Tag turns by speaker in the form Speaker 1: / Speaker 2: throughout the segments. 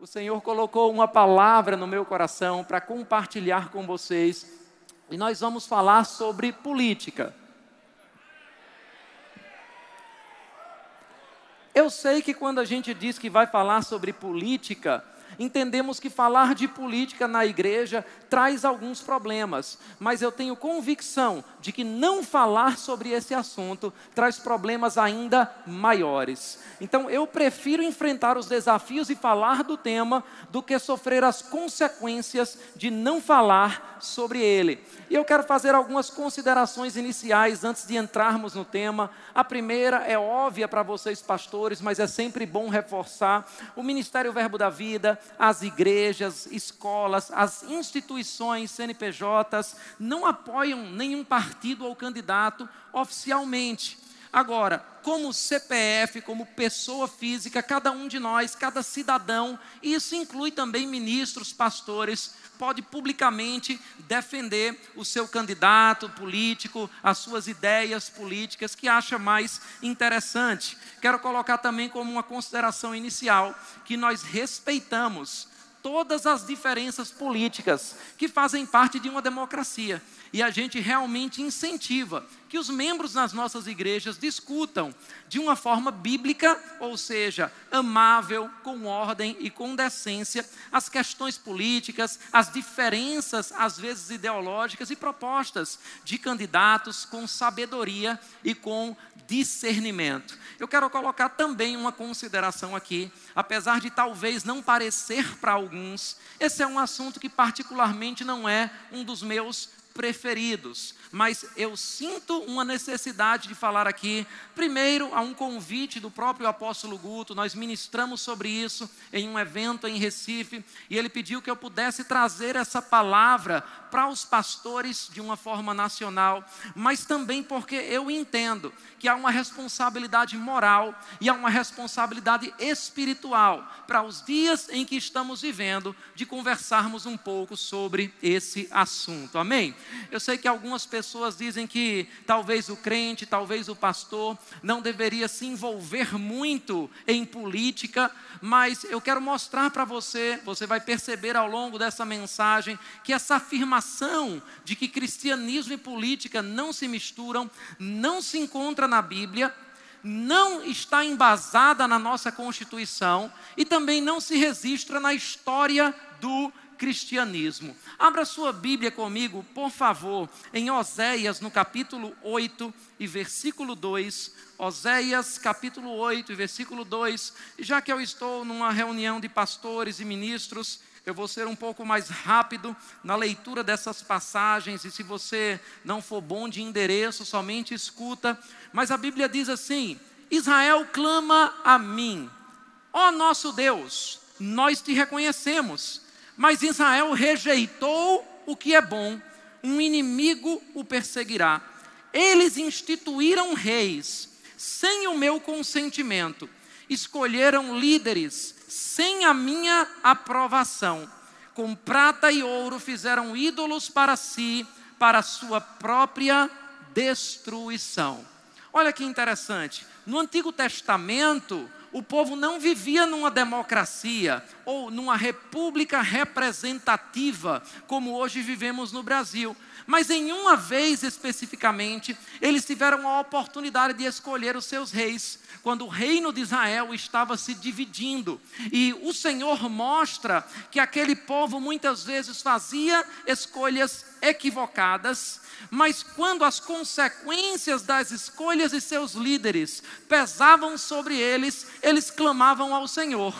Speaker 1: o Senhor colocou uma palavra no meu coração para compartilhar com vocês. E nós vamos falar sobre política. Eu sei que quando a gente diz que vai falar sobre política, entendemos que falar de política na igreja traz alguns problemas, mas eu tenho convicção de que não falar sobre esse assunto traz problemas ainda maiores. Então eu prefiro enfrentar os desafios e falar do tema do que sofrer as consequências de não falar sobre ele. E eu quero fazer algumas considerações iniciais antes de entrarmos no tema. A primeira é óbvia para vocês, pastores, mas é sempre bom reforçar: o Ministério Verbo da Vida, as igrejas, escolas, as instituições, CNPJs, não apoiam nenhum partido ou candidato oficialmente. Agora, como CPF, como pessoa física, cada um de nós, cada cidadão, e isso inclui também ministros, pastores, pode publicamente defender o seu candidato político, as suas ideias políticas que acha mais interessante. Quero colocar também como uma consideração inicial que nós respeitamos todas as diferenças políticas que fazem parte de uma democracia. E a gente realmente incentiva que os membros nas nossas igrejas discutam de uma forma bíblica, ou seja, amável, com ordem e com decência, as questões políticas, as diferenças, às vezes ideológicas e propostas de candidatos com sabedoria e com discernimento. Eu quero colocar também uma consideração aqui, apesar de talvez não parecer para alguns, esse é um assunto que particularmente não é um dos meus preferidos, mas eu sinto uma necessidade de falar aqui. Primeiro, a um convite do próprio apóstolo Guto, nós ministramos sobre isso em um evento em Recife, e ele pediu que eu pudesse trazer essa palavra para os pastores de uma forma nacional, mas também porque eu entendo que há uma responsabilidade moral e há uma responsabilidade espiritual para os dias em que estamos vivendo de conversarmos um pouco sobre esse assunto. Amém? Eu sei que algumas pessoas dizem que talvez o crente, talvez o pastor não deveria se envolver muito em política, mas eu quero mostrar para você, você vai perceber ao longo dessa mensagem que essa afirmação de que cristianismo e política não se misturam, não se encontra na Bíblia, não está embasada na nossa Constituição e também não se registra na história do cristianismo. Abra sua Bíblia comigo, por favor, em Oséias, no capítulo 8 e versículo 2. Oséias, capítulo 8 e versículo 2. Já que eu estou numa reunião de pastores e ministros, eu vou ser um pouco mais rápido na leitura dessas passagens, e se você não for bom de endereço, somente escuta. Mas a Bíblia diz assim: Israel clama a mim, ó nosso Deus, nós te reconhecemos. Mas Israel rejeitou o que é bom, um inimigo o perseguirá. Eles instituíram reis sem o meu consentimento, escolheram líderes sem a minha aprovação. Com prata e ouro fizeram ídolos para si, para sua própria destruição. Olha que interessante. No Antigo Testamento, o povo não vivia numa democracia ou numa república representativa, como hoje vivemos no Brasil. Mas em uma vez especificamente, eles tiveram a oportunidade de escolher os seus reis, quando o reino de Israel estava se dividindo. E o Senhor mostra que aquele povo muitas vezes fazia escolhas equivocadas, mas quando as consequências das escolhas de seus líderes pesavam sobre eles, eles clamavam ao Senhor.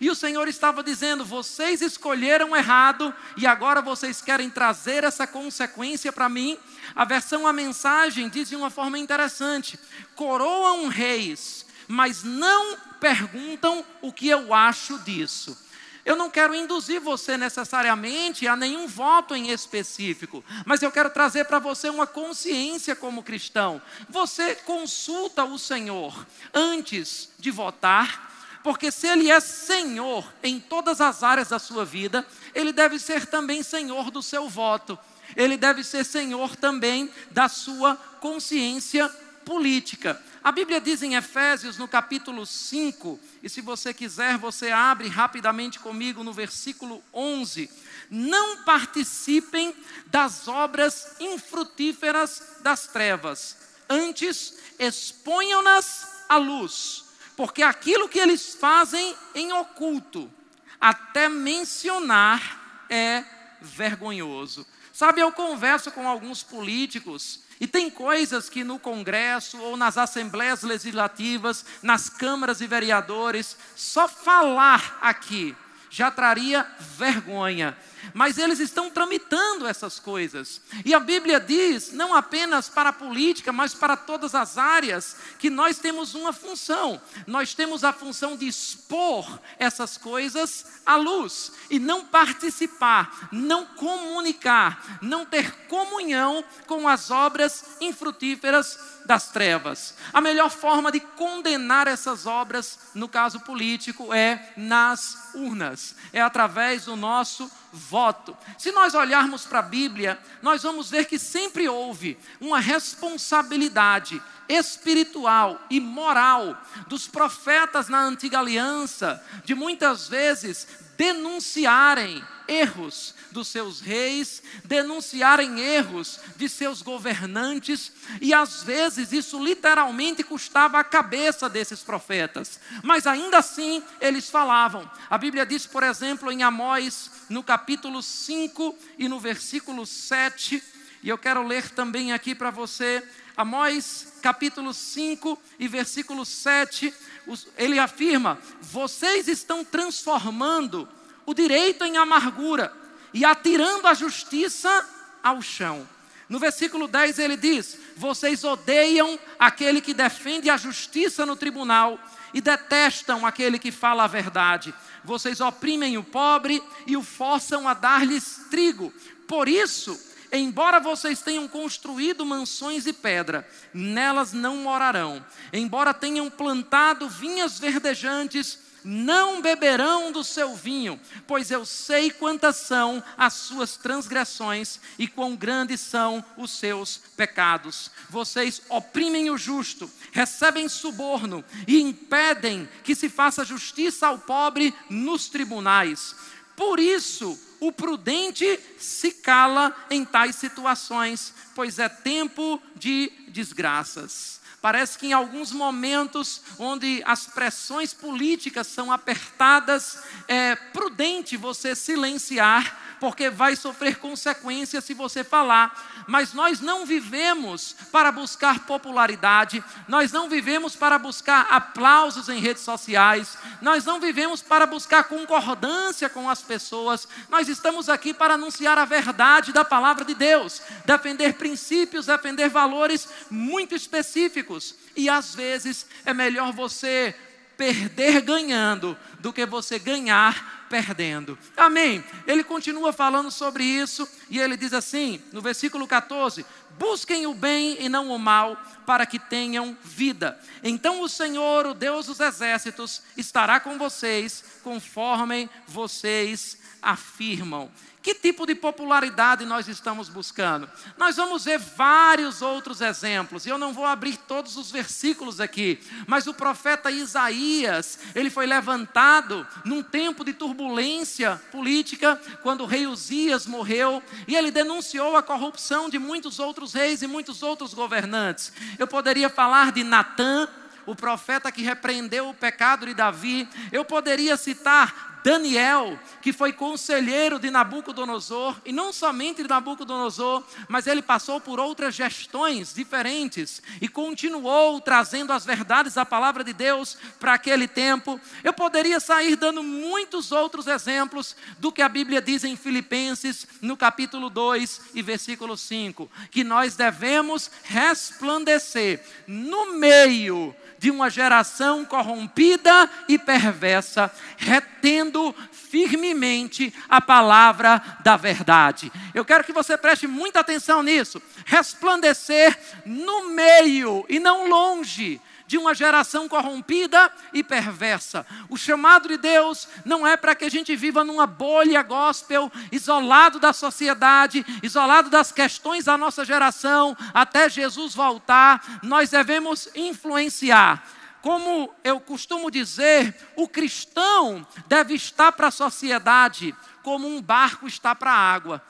Speaker 1: E o Senhor estava dizendo: vocês escolheram errado e agora vocês querem trazer essa consequência para mim. A versão A Mensagem diz de uma forma interessante: coroam reis, mas não perguntam o que eu acho disso. Eu não quero induzir você necessariamente a nenhum voto em específico, mas eu quero trazer para você uma consciência como cristão. Você consulta o Senhor antes de votar, porque se Ele é Senhor em todas as áreas da sua vida, Ele deve ser também Senhor do seu voto, Ele deve ser Senhor também da sua consciência política. A Bíblia diz em Efésios, no capítulo 5, e se você quiser, você abre rapidamente comigo no versículo 11. Não participem das obras infrutíferas das trevas, antes exponham-nas à luz, porque aquilo que eles fazem em oculto, até mencionar, é vergonhoso. Sabe, eu converso com alguns políticos e tem coisas que no Congresso ou nas assembleias legislativas, nas câmaras e vereadores, só falar aqui já traria vergonha mas eles estão tramitando essas coisas. E a Bíblia diz, não apenas para a política, mas para todas as áreas, que nós temos uma função. Nós temos a função de expor essas coisas à luz e não participar, não comunicar, não ter comunhão com as obras infrutíferas das trevas. A melhor forma de condenar essas obras, no caso político, é nas urnas, é através do nosso voto. Se nós olharmos para a Bíblia, nós vamos ver que sempre houve uma responsabilidade espiritual e moral dos profetas na antiga aliança, de muitas vezes denunciarem erros dos seus reis, denunciarem erros de seus governantes, e às vezes isso literalmente custava a cabeça desses profetas, mas ainda assim eles falavam. A Bíblia diz, por exemplo, em Amós, no capítulo 5 e no versículo 7, e eu quero ler também aqui para você, Amós capítulo 5 e versículo 7, ele afirma: Vocês estão transformando o direito em amargura e atirando a justiça ao chão. No versículo 10 ele diz: Vocês odeiam aquele que defende a justiça no tribunal e detestam aquele que fala a verdade. Vocês oprimem o pobre e o forçam a dar-lhes trigo. Por isso, embora vocês tenham construído mansões de pedra, nelas não morarão. Embora tenham plantado vinhas verdejantes, não beberão do seu vinho, pois eu sei quantas são as suas transgressões e quão grandes são os seus pecados. Vocês oprimem o justo, recebem suborno e impedem que se faça justiça ao pobre nos tribunais. Por isso, o prudente se cala em tais situações, pois é tempo de desgraças. Parece que em alguns momentos onde as pressões políticas são apertadas, é prudente você silenciar porque vai sofrer consequências se você falar. Mas nós não vivemos para buscar popularidade, nós não vivemos para buscar aplausos em redes sociais, nós não vivemos para buscar concordância com as pessoas, nós estamos aqui para anunciar a verdade da palavra de Deus, defender princípios, defender valores muito específicos. E às vezes é melhor você perder ganhando do que você ganhar perdendo. Amém. Ele continua falando sobre isso e ele diz assim, no versículo 14: Busquem o bem e não o mal, para que tenham vida. Então o Senhor, o Deus dos exércitos, estará com vocês, conforme vocês afirmam. Que tipo de popularidade nós estamos buscando? Nós vamos ver vários outros exemplos, e eu não vou abrir todos os versículos aqui, mas o profeta Isaías, ele foi levantado num tempo de turbulência política, quando o rei Uzias morreu, e ele denunciou a corrupção de muitos outros reis e muitos outros governantes. Eu poderia falar de Natã, o profeta que repreendeu o pecado de Davi, eu poderia citar Daniel, que foi conselheiro de Nabucodonosor, e não somente de Nabucodonosor, mas ele passou por outras gestões diferentes e continuou trazendo as verdades da palavra de Deus para aquele tempo. Eu poderia sair dando muitos outros exemplos do que a Bíblia diz em Filipenses, no capítulo 2 e versículo 5, que nós devemos resplandecer no meio de uma geração corrompida e perversa, retendo firmemente a palavra da verdade. Eu quero que você preste muita atenção nisso. Resplandecer no meio e não longe de uma geração corrompida e perversa. O chamado de Deus não é para que a gente viva numa bolha gospel, isolado da sociedade, isolado das questões da nossa geração, até Jesus voltar. Nós devemos influenciar como eu costumo dizer, o cristão deve estar para a sociedade como um barco está para a água.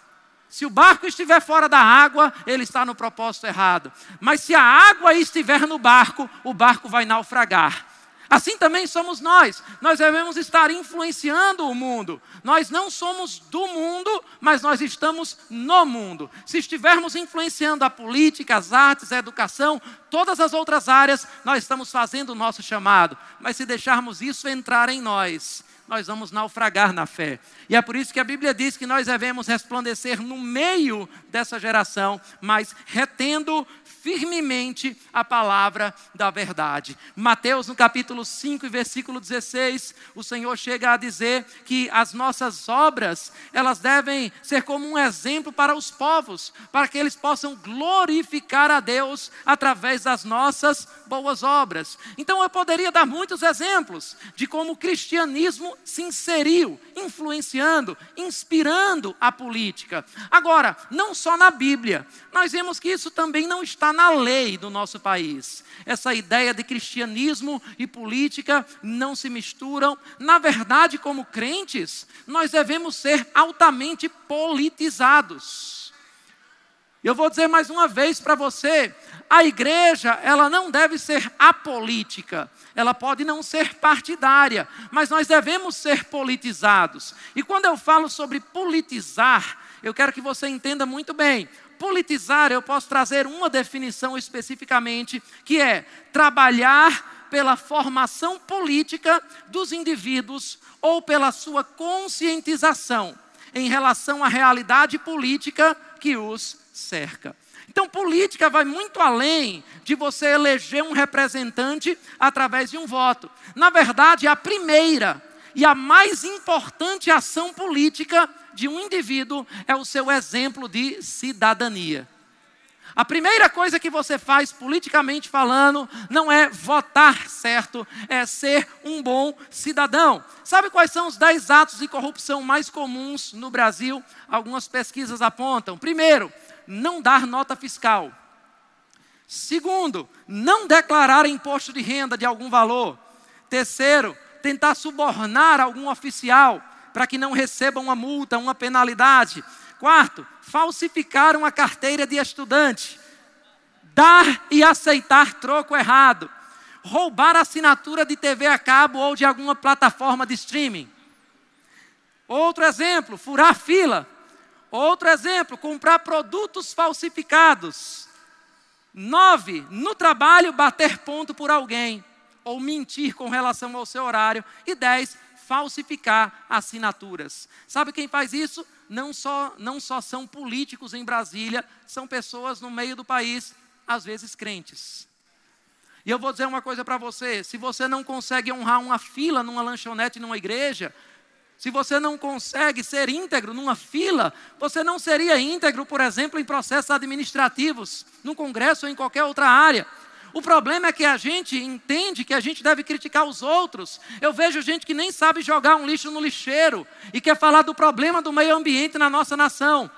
Speaker 1: Se o barco estiver fora da água, ele está no propósito errado. Mas se a água estiver no barco, o barco vai naufragar. Assim também somos nós. Nós devemos estar influenciando o mundo. Nós não somos do mundo, mas nós estamos no mundo. Se estivermos influenciando a política, as artes, a educação, todas as outras áreas, nós estamos fazendo o nosso chamado. Mas se deixarmos isso entrar em nós, nós vamos naufragar na fé. E é por isso que a Bíblia diz que nós devemos resplandecer no meio dessa geração, mas retendo firmemente a palavra da verdade. Mateus, no capítulo 5, versículo 16, o Senhor chega a dizer que as nossas obras, elas devem ser como um exemplo para os povos, para que eles possam glorificar a Deus através das nossas boas obras. Então eu poderia dar muitos exemplos de como o cristianismo se inseriu, influenciando, inspirando a política. Agora, não só na Bíblia, nós vemos que isso também não está na lei do nosso país. Essa ideia de cristianismo e política não se misturam. Na verdade, como crentes, nós devemos ser altamente politizados. Eu vou dizer mais uma vez para você, a igreja, ela não deve ser apolítica, ela pode não ser partidária, mas nós devemos ser politizados. E quando eu falo sobre politizar, eu quero que você entenda muito bem politizar, eu posso trazer uma definição especificamente, que é trabalhar pela formação política dos indivíduos ou pela sua conscientização em relação à realidade política que os cerca. Então, política vai muito além de você eleger um representante através de um voto. Na verdade, a primeira e a mais importante ação política de um indivíduo é o seu exemplo de cidadania. A primeira coisa que você faz politicamente falando não é votar certo, é ser um bom cidadão. Sabe quais são os dez atos de corrupção mais comuns no Brasil? Algumas pesquisas apontam. Primeiro, não dar nota fiscal. Segundo, não declarar imposto de renda de algum valor. Terceiro, tentar subornar algum oficial para que não receba uma multa, uma penalidade. Quarto, falsificar uma carteira de estudante. Dar e aceitar troco errado. Roubar assinatura de TV a cabo ou de alguma plataforma de streaming. Outro exemplo, furar fila. Outro exemplo, comprar produtos falsificados. Nove, no trabalho bater ponto por alguém ou mentir com relação ao seu horário. E 10, falsificar assinaturas. Sabe quem faz isso? Não só, não só são políticos em Brasília, são pessoas no meio do país, às vezes crentes. E eu vou dizer uma coisa para você: se você não consegue honrar uma fila numa lanchonete, numa igreja, se você não consegue ser íntegro numa fila, você não seria íntegro, por exemplo, em processos administrativos, no Congresso ou em qualquer outra área. O problema é que a gente entende que a gente deve criticar os outros. Eu vejo gente que nem sabe jogar um lixo no lixeiro e quer falar do problema do meio ambiente na nossa nação.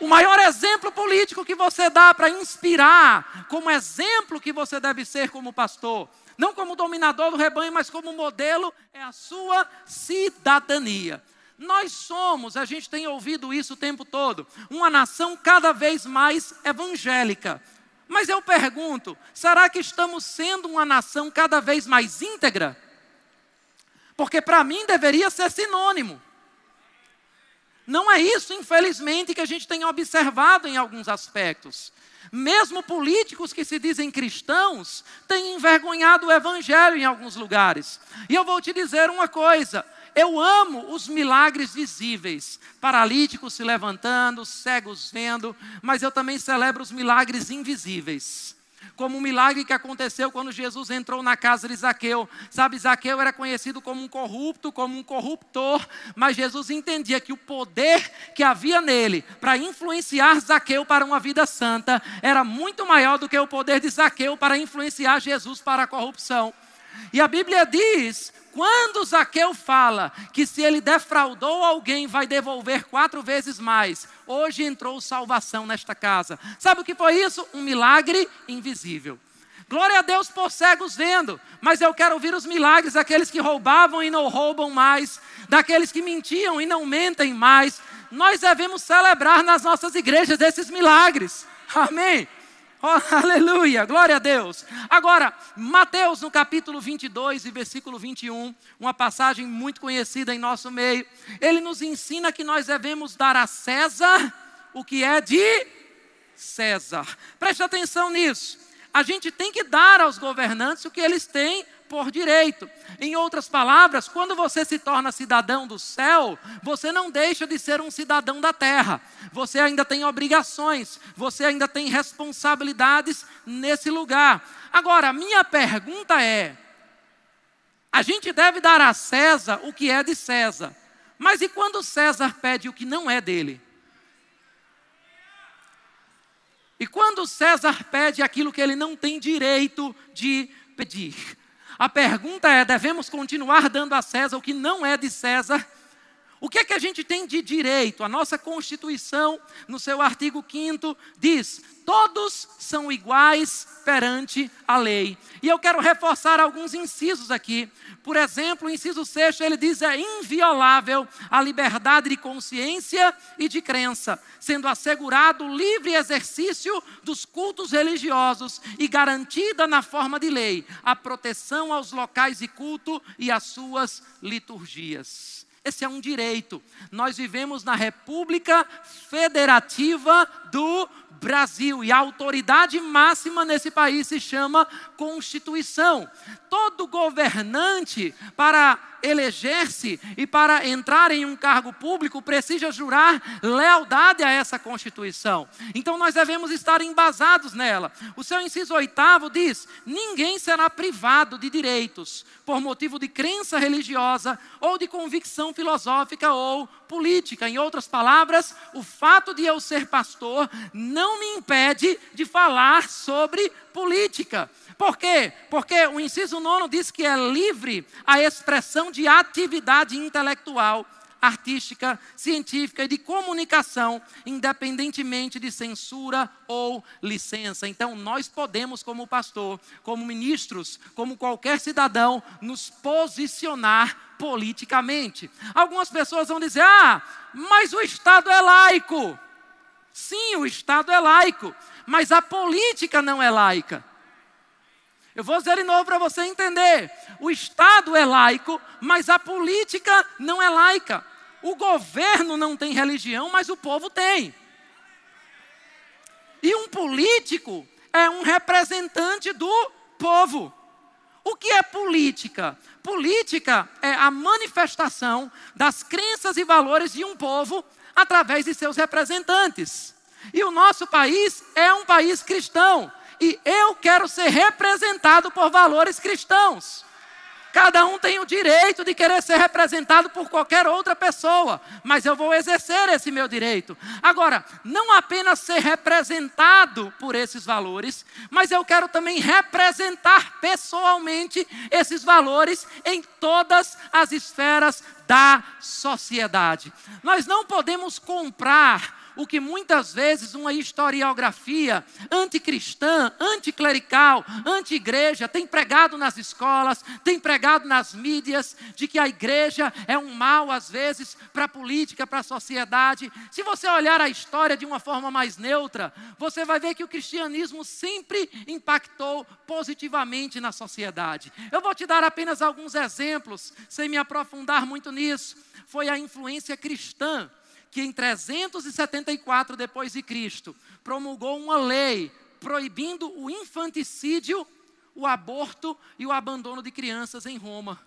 Speaker 1: O maior exemplo político que você dá para inspirar, como exemplo que você deve ser como pastor, não como dominador do rebanho, mas como modelo, é a sua cidadania. Nós somos, a gente tem ouvido isso o tempo todo, uma nação cada vez mais evangélica. Mas eu pergunto: será que estamos sendo uma nação cada vez mais íntegra? Porque para mim deveria ser sinônimo. Não é isso, infelizmente, que a gente tem observado em alguns aspectos. Mesmo políticos que se dizem cristãos têm envergonhado o evangelho em alguns lugares. E eu vou te dizer uma coisa: eu amo os milagres visíveis, paralíticos se levantando, cegos vendo, mas eu também celebro os milagres invisíveis. como um milagre que aconteceu quando Jesus entrou na casa de Zaqueu. Sabe, Zaqueu era conhecido como um corrupto, como um corruptor, mas Jesus entendia que o poder que havia nele para influenciar Zaqueu para uma vida santa era muito maior do que o poder de Zaqueu para influenciar Jesus para a corrupção. E a Bíblia diz quando Zaqueu fala que se ele defraudou alguém, vai devolver quatro vezes mais, hoje entrou salvação nesta casa. Sabe o que foi isso? Um milagre invisível. Glória a Deus por cegos vendo, mas eu quero ouvir os milagres daqueles que roubavam e não roubam mais, daqueles que mentiam e não mentem mais. Nós devemos celebrar nas nossas igrejas esses milagres. Amém. Oh, aleluia, glória a Deus. Agora, Mateus no capítulo 22 e versículo 21, uma passagem muito conhecida em nosso meio, ele nos ensina que nós devemos dar a César o que é de César. Preste atenção nisso. A gente tem que dar aos governantes o que eles têm por direito. Em outras palavras, quando você se torna cidadão do céu, você não deixa de ser um cidadão da terra. Você ainda tem obrigações, você ainda tem responsabilidades nesse lugar. Agora, minha pergunta é: a gente deve dar a César o que é de César, mas e quando César pede o que não é dele? E quando César pede aquilo que ele não tem direito de pedir? A pergunta é: devemos continuar dando a César o que não é de César? O que é que a gente tem de direito? A nossa Constituição, no seu artigo 5, diz: todos são iguais perante a lei. E eu quero reforçar alguns incisos aqui. Por exemplo, o inciso 6 ele diz: é inviolável a liberdade de consciência e de crença, sendo assegurado o livre exercício dos cultos religiosos e garantida na forma de lei a proteção aos locais de culto e às suas liturgias. Esse é um direito. Nós vivemos na República Federativa do Brasil. E a autoridade máxima nesse país se chama Constituição. Todo governante, para eleger-se e para entrar em um cargo público, precisa jurar lealdade a essa Constituição. Então nós devemos estar embasados nela. O seu inciso oitavo diz: ninguém será privado de direitos por motivo de crença religiosa ou de convicção filosófica ou política. Em outras palavras, o fato de eu ser pastor não me impede de falar sobre política. Por quê? Porque o inciso nono diz que é livre a expressão de atividade intelectual artística, científica e de comunicação, independentemente de censura ou licença. Então, nós podemos, como pastor, como ministros, como qualquer cidadão, nos posicionar politicamente. Algumas pessoas vão dizer: ah, mas o Estado é laico. Sim, o Estado é laico, mas a política não é laica. Eu vou dizer de novo para você entender: o Estado é laico, mas a política não é laica. O governo não tem religião, mas o povo tem. E um político é um representante do povo. O que é política? Política é a manifestação das crenças e valores de um povo através de seus representantes. E o nosso país é um país cristão. E eu quero ser representado por valores cristãos. Cada um tem o direito de querer ser representado por qualquer outra pessoa, mas eu vou exercer esse meu direito. Agora, não apenas ser representado por esses valores, mas eu quero também representar pessoalmente esses valores em todas as esferas da sociedade. Nós não podemos comprar o que muitas vezes uma historiografia anticristã, anticlerical, anti-igreja tem pregado nas escolas, tem pregado nas mídias, de que a igreja é um mal, às vezes, para a política, para a sociedade. Se você olhar a história de uma forma mais neutra, você vai ver que o cristianismo sempre impactou positivamente na sociedade. Eu vou te dar apenas alguns exemplos, sem me aprofundar muito nisso. Foi a influência cristã que em 374 depois de Cristo promulgou uma lei proibindo o infanticídio, o aborto e o abandono de crianças em Roma.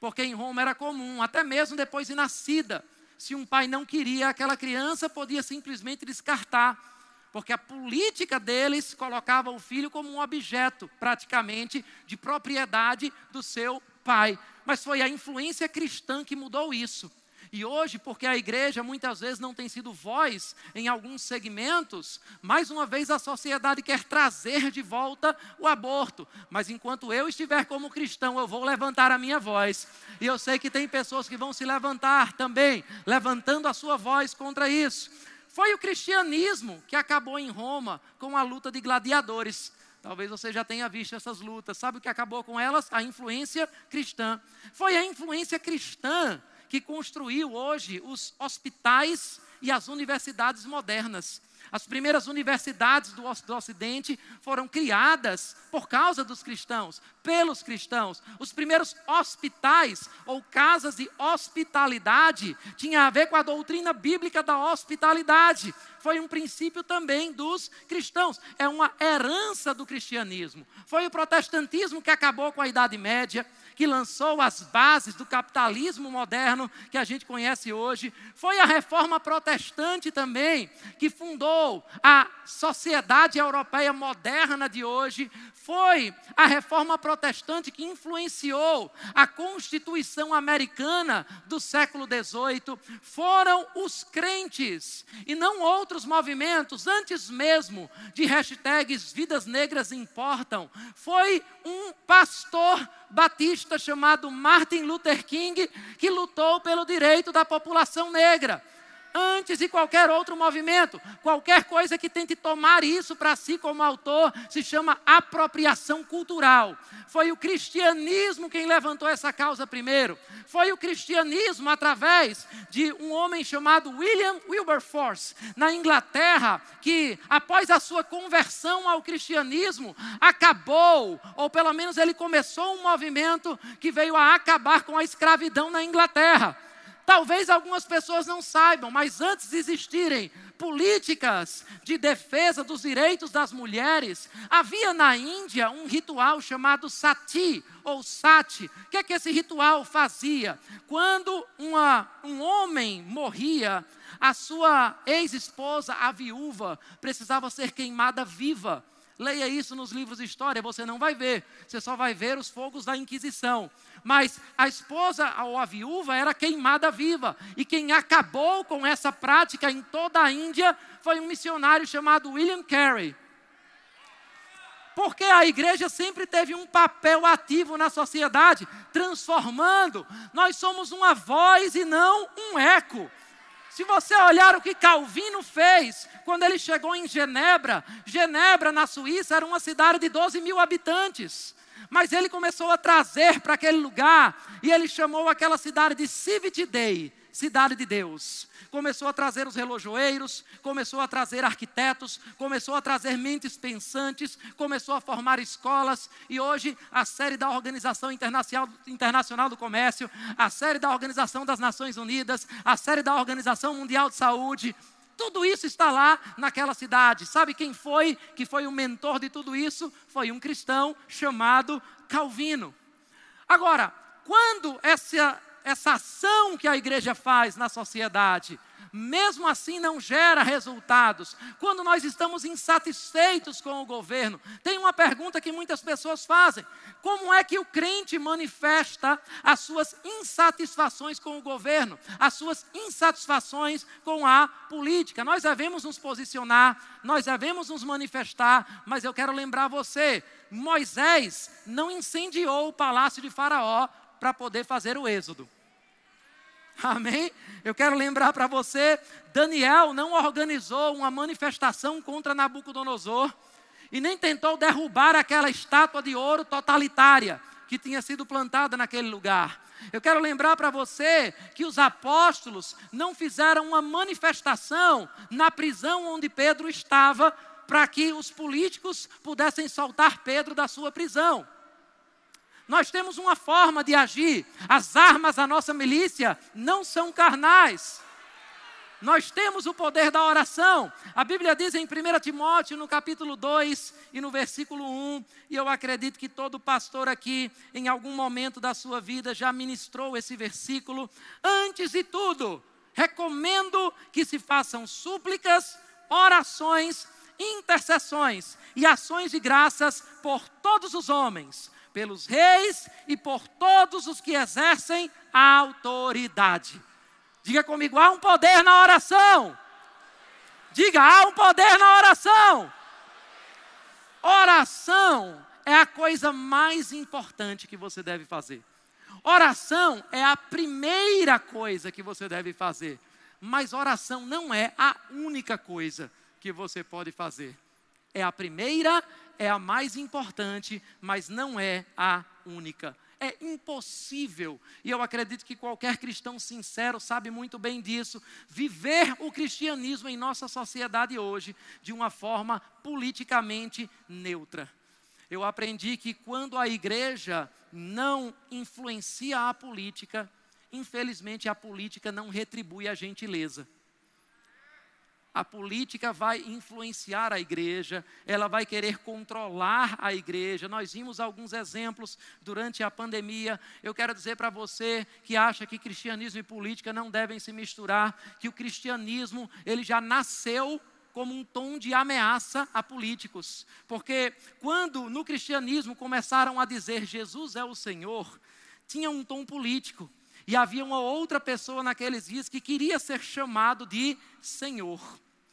Speaker 1: Porque em Roma era comum, até mesmo depois de nascida, se um pai não queria aquela criança, podia simplesmente descartar. porque a política deles colocava o filho como um objeto, praticamente, de propriedade do seu pai. Mas foi a influência cristã que mudou isso. E hoje, porque a igreja muitas vezes não tem sido voz em alguns segmentos, mais uma vez a sociedade quer trazer de volta o aborto. Mas enquanto eu estiver como cristão, eu vou levantar a minha voz. E eu sei que tem pessoas que vão se levantar também, levantando a sua voz contra isso. Foi o cristianismo que acabou em Roma com a luta de gladiadores. Talvez você já tenha visto essas lutas. Sabe o que acabou com elas? A influência cristã. Foi a influência cristã que construiu hoje os hospitais e as universidades modernas. As primeiras universidades do, Ocidente foram criadas por causa dos cristãos, pelos cristãos. Os primeiros hospitais ou casas de hospitalidade tinha a ver com a doutrina bíblica da hospitalidade. Foi um princípio também dos cristãos, é uma herança do cristianismo. Foi o protestantismo que acabou com a Idade Média, que lançou as bases do capitalismo moderno que a gente conhece hoje. Foi a reforma protestante também que fundou a sociedade europeia moderna de hoje. Foi a reforma protestante que influenciou a Constituição americana do século XVIII. Foram os crentes e não outros movimentos, antes mesmo de hashtags Vidas Negras Importam. Foi um pastor batista chamado Martin Luther King que lutou pelo direito da população negra antes de qualquer outro movimento. Qualquer coisa que tente tomar isso para si como autor se chama apropriação cultural. Foi o cristianismo quem levantou essa causa primeiro. Foi o cristianismo através de um homem chamado William Wilberforce, na Inglaterra, que após a sua conversão ao cristianismo, acabou, ou pelo menos ele começou um movimento que veio a acabar com a escravidão na Inglaterra. Talvez algumas pessoas não saibam, mas antes de existirem políticas de defesa dos direitos das mulheres, havia na Índia um ritual chamado sati ou sati. O que é que esse ritual fazia? Quando uma, um homem morria, a sua ex-esposa, a viúva, precisava ser queimada viva. Leia isso nos livros de história, você não vai ver. Você só vai ver os fogos da Inquisição. Mas a esposa ou a viúva era queimada viva. E quem acabou com essa prática em toda a Índia foi um missionário chamado William Carey. Porque a igreja sempre teve um papel ativo na sociedade, transformando. Nós somos uma voz e não um eco. Se você olhar o que Calvino fez quando ele chegou em Genebra, Genebra, na Suíça, era uma cidade de 12 mil habitantes. Mas ele começou a trazer para aquele lugar, e ele chamou aquela cidade de Civit Dei, cidade de Deus. Começou a trazer os relojoeiros, começou a trazer arquitetos, começou a trazer mentes pensantes, começou a formar escolas, e hoje a série da Organização Internacional, do Comércio, a série da Organização das Nações Unidas, a série da Organização Mundial de Saúde, tudo isso está lá naquela cidade. Sabe quem foi que foi o mentor de tudo isso? Foi um cristão chamado Calvino. Agora, quando essa essa ação que a igreja faz na sociedade, mesmo assim não gera resultados. Quando nós estamos insatisfeitos com o governo, tem uma pergunta que muitas pessoas fazem: como é que o crente manifesta as suas insatisfações com o governo, as suas insatisfações com a política? Nós devemos nos posicionar, nós devemos nos manifestar, mas eu quero lembrar você: Moisés não incendiou o palácio de Faraó para poder fazer o êxodo. Amém? Eu quero lembrar para você: Daniel não organizou uma manifestação contra Nabucodonosor e nem tentou derrubar aquela estátua de ouro totalitária que tinha sido plantada naquele lugar. Eu quero lembrar para você que os apóstolos não fizeram uma manifestação na prisão onde Pedro estava para que os políticos pudessem soltar Pedro da sua prisão. Nós temos uma forma de agir. As armas da nossa milícia não são carnais. Nós temos o poder da oração. A Bíblia diz em 1 Timóteo, no capítulo 2 e no versículo 1, e eu acredito que todo pastor aqui, em algum momento da sua vida, já ministrou esse versículo. Antes de tudo, recomendo que se façam súplicas, orações intercessões e ações de graças por todos os homens, pelos reis e por todos os que exercem a autoridade. Diga comigo, há um poder na oração. Diga, há um poder na oração. Oração é a coisa mais importante que você deve fazer. Oração é a primeira coisa que você deve fazer. Mas oração não é a única coisa que você pode fazer. É a primeira, é a mais importante, mas não é a única. É impossível, e eu acredito que qualquer cristão sincero sabe muito bem disso, viver o cristianismo em nossa sociedade hoje de uma forma politicamente neutra. Eu aprendi que quando a igreja não influencia a política, infelizmente a política não retribui a gentileza a política vai influenciar a igreja, ela vai querer controlar a igreja. Nós vimos alguns exemplos durante a pandemia. Eu quero dizer para você que acha que cristianismo e política não devem se misturar, que o cristianismo, ele já nasceu como um tom de ameaça a políticos. Porque quando no cristianismo começaram a dizer Jesus é o Senhor, tinha um tom político. E havia uma outra pessoa naqueles dias que queria ser chamado de Senhor,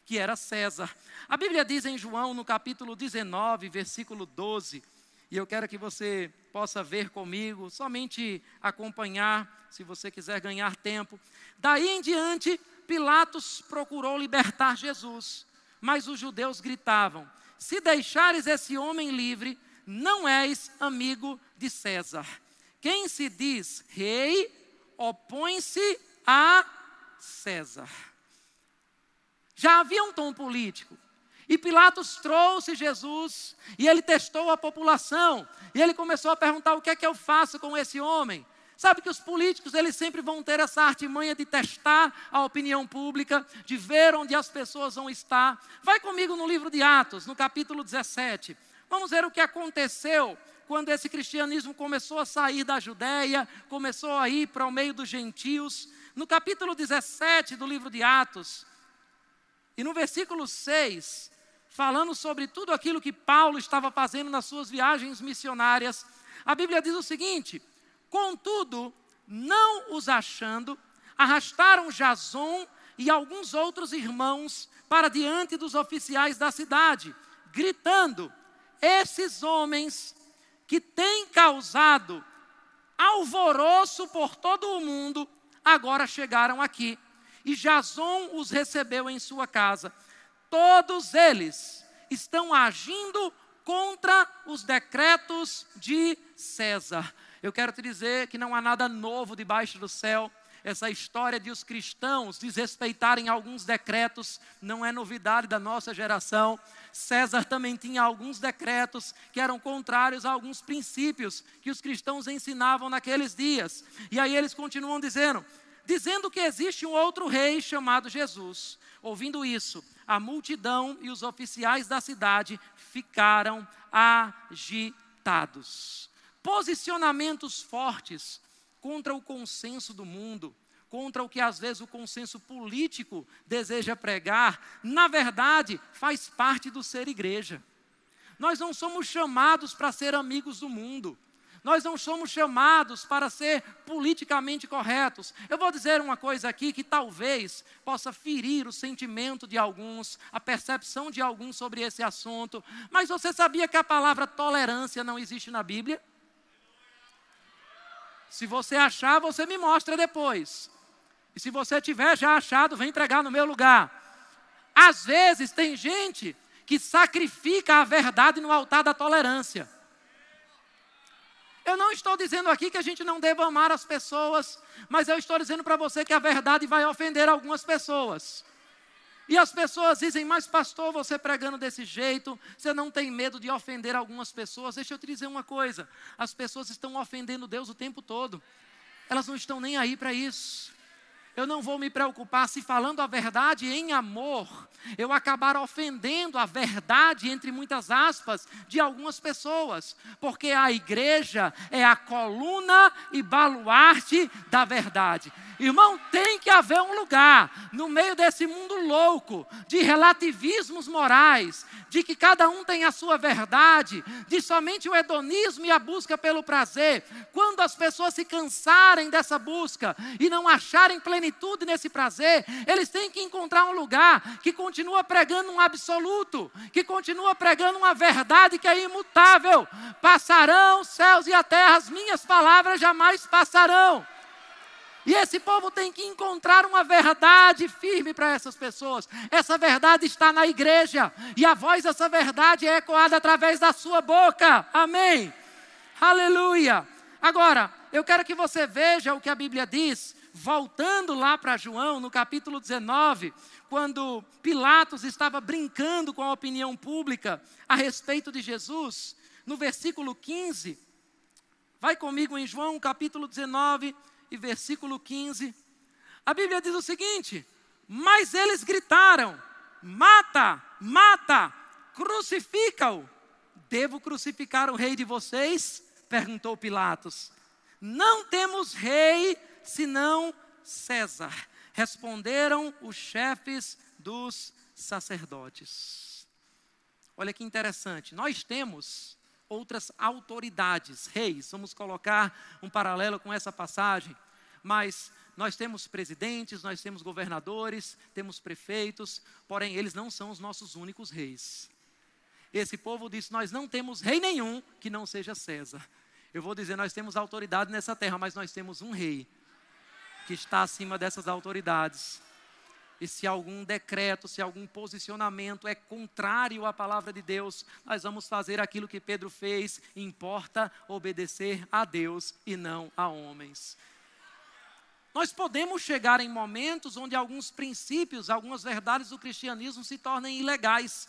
Speaker 1: que era César. A Bíblia diz em João, no capítulo 19, versículo 12, e eu quero que você possa ver comigo, somente acompanhar, se você quiser ganhar tempo. Daí em diante, Pilatos procurou libertar Jesus, mas os judeus gritavam: Se deixares esse homem livre, não és amigo de César. Quem se diz rei opõe-se a César. Já havia um tom político. E Pilatos trouxe Jesus e ele testou a população. E ele começou a perguntar: o que é que eu faço com esse homem? Sabe que os políticos, eles sempre vão ter essa artimanha de testar a opinião pública, de ver onde as pessoas vão estar. Vai comigo no livro de Atos, no capítulo 17. Vamos ver o que aconteceu quando esse cristianismo começou a sair da Judéia, começou a ir para o meio dos gentios. No capítulo 17 do livro de Atos, e no versículo 6, falando sobre tudo aquilo que Paulo estava fazendo nas suas viagens missionárias, a Bíblia diz o seguinte: Contudo, não os achando, arrastaram Jason e alguns outros irmãos para diante dos oficiais da cidade, gritando: Esses homens que tem causado alvoroço por todo o mundo, agora chegaram aqui. E Jason os recebeu em sua casa. Todos eles estão agindo contra os decretos de César. Eu quero te dizer que não há nada novo debaixo do céu. Essa história de os cristãos desrespeitarem alguns decretos não é novidade da nossa geração. César também tinha alguns decretos que eram contrários a alguns princípios que os cristãos ensinavam naqueles dias. E aí eles continuam dizendo: dizendo que existe um outro rei chamado Jesus. Ouvindo isso, a multidão e os oficiais da cidade ficaram agitados. Posicionamentos fortes contra o consenso do mundo contra o que às vezes o consenso político deseja pregar, na verdade, faz parte do ser igreja. Nós não somos chamados para ser amigos do mundo. Nós não somos chamados para ser politicamente corretos. Eu vou dizer uma coisa aqui que talvez possa ferir o sentimento de alguns, a percepção de alguns sobre esse assunto. Mas você sabia que a palavra tolerância não existe na Bíblia? Se você achar, você me mostra depois. E se você tiver já achado, vem pregar no meu lugar. Às vezes tem gente que sacrifica a verdade no altar da tolerância. Eu não estou dizendo aqui que a gente não deva amar as pessoas, mas eu estou dizendo para você que a verdade vai ofender algumas pessoas. E as pessoas dizem, mas pastor, você pregando desse jeito, você não tem medo de ofender algumas pessoas. Deixa eu te dizer uma coisa: as pessoas estão ofendendo Deus o tempo todo, elas não estão nem aí para isso. Eu não vou me preocupar se falando a verdade em amor, eu acabar ofendendo a verdade, entre muitas aspas, de algumas pessoas, porque a igreja é a coluna e baluarte da verdade. Irmão, tem que haver um lugar no meio desse mundo louco de relativismos morais, de que cada um tem a sua verdade, de somente o hedonismo e a busca pelo prazer. Quando as pessoas se cansarem dessa busca e não acharem plenitude nesse prazer, eles têm que encontrar um lugar que continua pregando um absoluto, que continua pregando uma verdade que é imutável. Passarão céus e a terra, as minhas palavras jamais passarão. E esse povo tem que encontrar uma verdade firme para essas pessoas. Essa verdade está na igreja. E a voz dessa verdade é ecoada através da sua boca. Amém. Aleluia. Agora, eu quero que você veja o que a Bíblia diz, voltando lá para João, no capítulo 19, quando Pilatos estava brincando com a opinião pública a respeito de Jesus, no versículo 15. Vai comigo em João, capítulo 19 e versículo 15. A Bíblia diz o seguinte: Mas eles gritaram: Mata, mata, crucifica-o. Devo crucificar o rei de vocês? perguntou Pilatos. Não temos rei senão César. Responderam os chefes dos sacerdotes. Olha que interessante, nós temos outras autoridades, reis. Vamos colocar um paralelo com essa passagem. Mas nós temos presidentes, nós temos governadores, temos prefeitos, porém eles não são os nossos únicos reis. Esse povo disse: Nós não temos rei nenhum que não seja César. Eu vou dizer: Nós temos autoridade nessa terra, mas nós temos um rei que está acima dessas autoridades. E se algum decreto, se algum posicionamento é contrário à palavra de Deus, nós vamos fazer aquilo que Pedro fez: importa obedecer a Deus e não a homens. Nós podemos chegar em momentos onde alguns princípios, algumas verdades do cristianismo se tornem ilegais.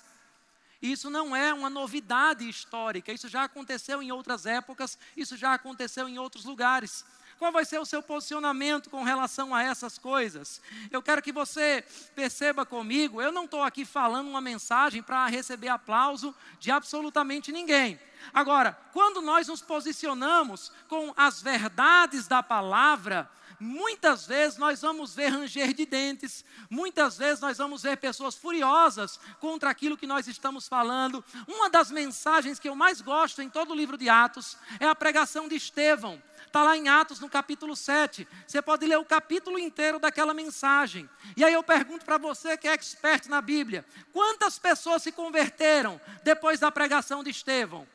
Speaker 1: Isso não é uma novidade histórica, isso já aconteceu em outras épocas, isso já aconteceu em outros lugares. Qual vai ser o seu posicionamento com relação a essas coisas? Eu quero que você perceba comigo, eu não estou aqui falando uma mensagem para receber aplauso de absolutamente ninguém. Agora, quando nós nos posicionamos com as verdades da palavra, muitas vezes nós vamos ver ranger de dentes, muitas vezes nós vamos ver pessoas furiosas contra aquilo que nós estamos falando. Uma das mensagens que eu mais gosto em todo o livro de Atos é a pregação de Estevão. Está lá em Atos, no capítulo 7. Você pode ler o capítulo inteiro daquela mensagem. E aí eu pergunto para você que é expert na Bíblia: quantas pessoas se converteram depois da pregação de Estevão?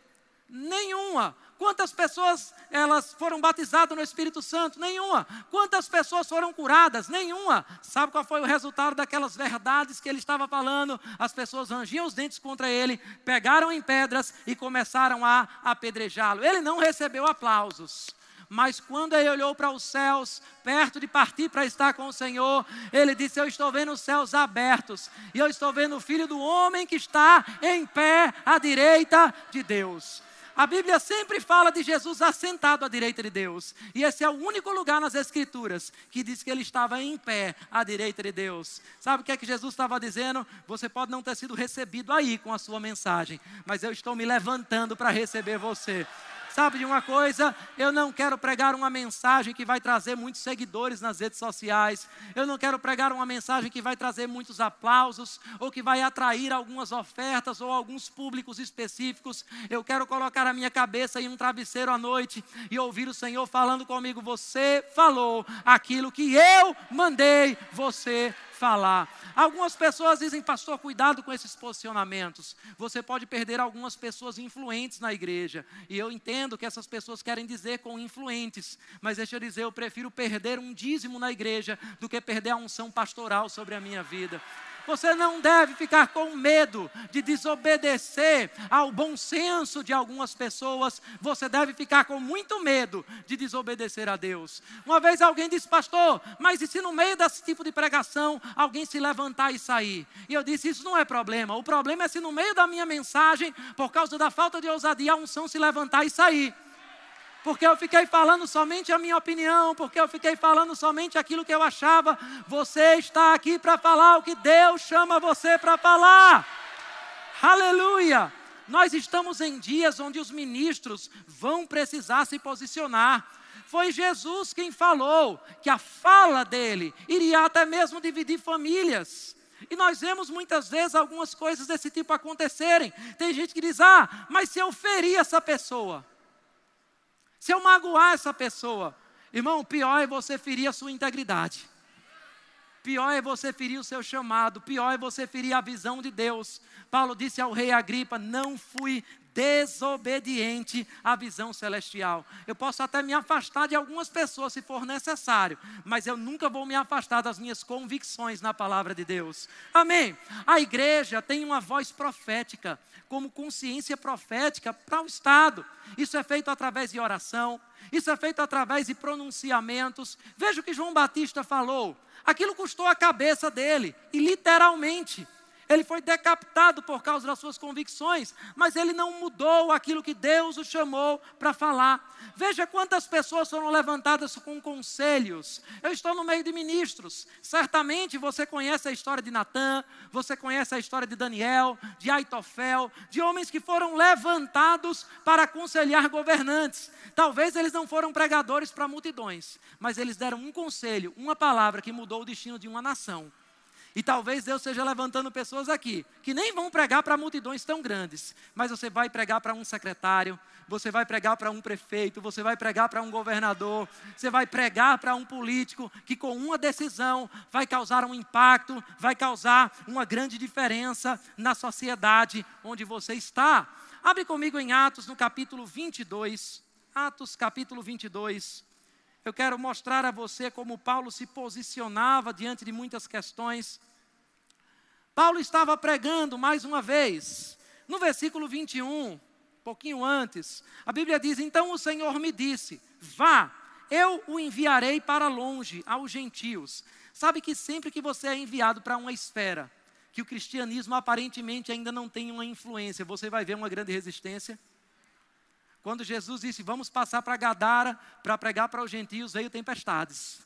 Speaker 1: Nenhuma. Quantas pessoas elas foram batizadas no Espírito Santo? Nenhuma. Quantas pessoas foram curadas? Nenhuma. Sabe qual foi o resultado daquelas verdades que ele estava falando? As pessoas rangiam os dentes contra ele, pegaram em pedras e começaram a apedrejá-lo. Ele não recebeu aplausos mas quando ele olhou para os céus, perto de partir para estar com o Senhor, ele disse: Eu estou vendo os céus abertos, e eu estou vendo o filho do homem que está em pé à direita de Deus. A Bíblia sempre fala de Jesus assentado à direita de Deus. E esse é o único lugar nas Escrituras que diz que ele estava em pé à direita de Deus. Sabe o que é que Jesus estava dizendo? Você pode não ter sido recebido aí com a sua mensagem, mas eu estou me levantando para receber você. Sabe de uma coisa? Eu não quero pregar uma mensagem que vai trazer muitos seguidores nas redes sociais. Eu não quero pregar uma mensagem que vai trazer muitos aplausos ou que vai atrair algumas ofertas ou alguns públicos específicos. Eu quero colocar a minha cabeça em um travesseiro à noite e ouvir o Senhor falando comigo: Você falou aquilo que eu mandei você falar. Algumas pessoas dizem, pastor, cuidado com esses posicionamentos. Você pode perder algumas pessoas influentes na igreja. E eu entendo que essas pessoas querem dizer com influentes. Mas deixa eu dizer, eu prefiro perder um dízimo na igreja do que perder a unção pastoral sobre a minha vida. Você não deve ficar com medo de desobedecer ao bom senso de algumas pessoas. Você deve ficar com muito medo de desobedecer a Deus. Uma vez alguém disse, pastor, mas e se no meio desse tipo de pregação alguém se levantar e sair? E eu disse, isso não é problema. O problema é se no meio da minha mensagem, por causa da falta de ousadia, a unção se levantar e sair. Porque eu fiquei falando somente a minha opinião, porque eu fiquei falando somente aquilo que eu achava. Você está aqui para falar o que Deus chama você para falar. Aleluia! Nós estamos em dias onde os ministros vão precisar se posicionar. Foi Jesus quem falou que a fala dele iria até mesmo dividir famílias. E nós vemos muitas vezes algumas coisas desse tipo acontecerem. Tem gente que diz: ah, mas se eu ferir essa pessoa, se eu magoar essa pessoa, irmão, pior é você ferir a sua integridade. Pior é você ferir o seu chamado, pior é você ferir a visão de Deus. Paulo disse ao rei Agripa: Não fui desobediente à visão celestial. Eu posso até me afastar de algumas pessoas se for necessário, mas eu nunca vou me afastar das minhas convicções na palavra de Deus. Amém. A igreja tem uma voz profética, como consciência profética para o Estado. Isso é feito através de oração, isso é feito através de pronunciamentos. Veja o que João Batista falou. Aquilo custou a cabeça dele, e literalmente. Ele foi decapitado por causa das suas convicções, mas ele não mudou aquilo que Deus o chamou para falar. Veja quantas pessoas foram levantadas com conselhos. Eu estou no meio de ministros. Certamente você conhece a história de Natã, você conhece a história de Daniel, de Aitofel, de homens que foram levantados para aconselhar governantes. Talvez eles não foram pregadores para multidões, mas eles deram um conselho, uma palavra que mudou o destino de uma nação. E talvez Deus esteja levantando pessoas aqui que nem vão pregar para multidões tão grandes, mas você vai pregar para um secretário, você vai pregar para um prefeito, você vai pregar para um governador, você vai pregar para um político que com uma decisão vai causar um impacto, vai causar uma grande diferença na sociedade onde você está. Abre comigo em Atos no capítulo 22. Atos capítulo 22. Eu quero mostrar a você como Paulo se posicionava diante de muitas questões. Paulo estava pregando mais uma vez, no versículo 21, pouquinho antes, a Bíblia diz: Então o Senhor me disse: Vá, eu o enviarei para longe, aos gentios. Sabe que sempre que você é enviado para uma esfera, que o cristianismo aparentemente ainda não tem uma influência, você vai ver uma grande resistência. Quando Jesus disse, vamos passar para Gadara para pregar para os gentios, veio tempestades.